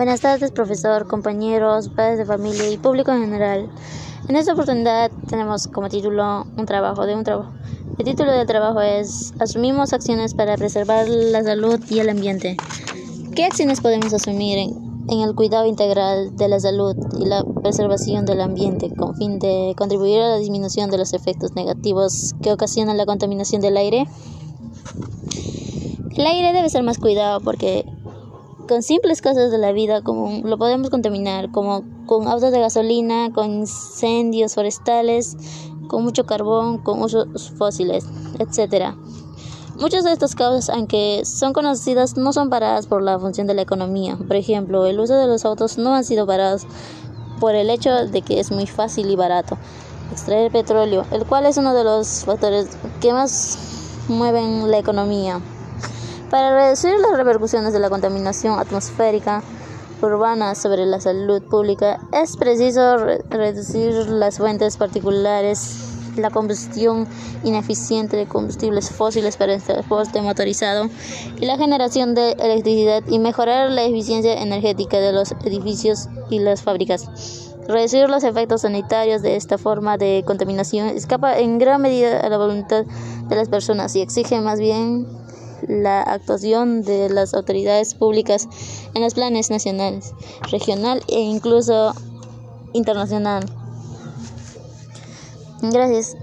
Buenas tardes, profesor, compañeros, padres de familia y público en general. En esta oportunidad tenemos como título un trabajo de un trabajo. El título del trabajo es Asumimos acciones para preservar la salud y el ambiente. ¿Qué acciones podemos asumir en, en el cuidado integral de la salud y la preservación del ambiente con fin de contribuir a la disminución de los efectos negativos que ocasiona la contaminación del aire? El aire debe ser más cuidado porque con simples cosas de la vida como lo podemos contaminar, como con autos de gasolina, con incendios forestales, con mucho carbón, con usos fósiles, etc. Muchas de estas causas, aunque son conocidas, no son paradas por la función de la economía. Por ejemplo, el uso de los autos no han sido parados por el hecho de que es muy fácil y barato extraer petróleo, el cual es uno de los factores que más mueven la economía. Para reducir las repercusiones de la contaminación atmosférica urbana sobre la salud pública, es preciso reducir las fuentes particulares, la combustión ineficiente de combustibles fósiles para el transporte motorizado y la generación de electricidad y mejorar la eficiencia energética de los edificios y las fábricas. Reducir los efectos sanitarios de esta forma de contaminación escapa en gran medida a la voluntad de las personas y exige más bien la actuación de las autoridades públicas en los planes nacionales, regional e incluso internacional. Gracias.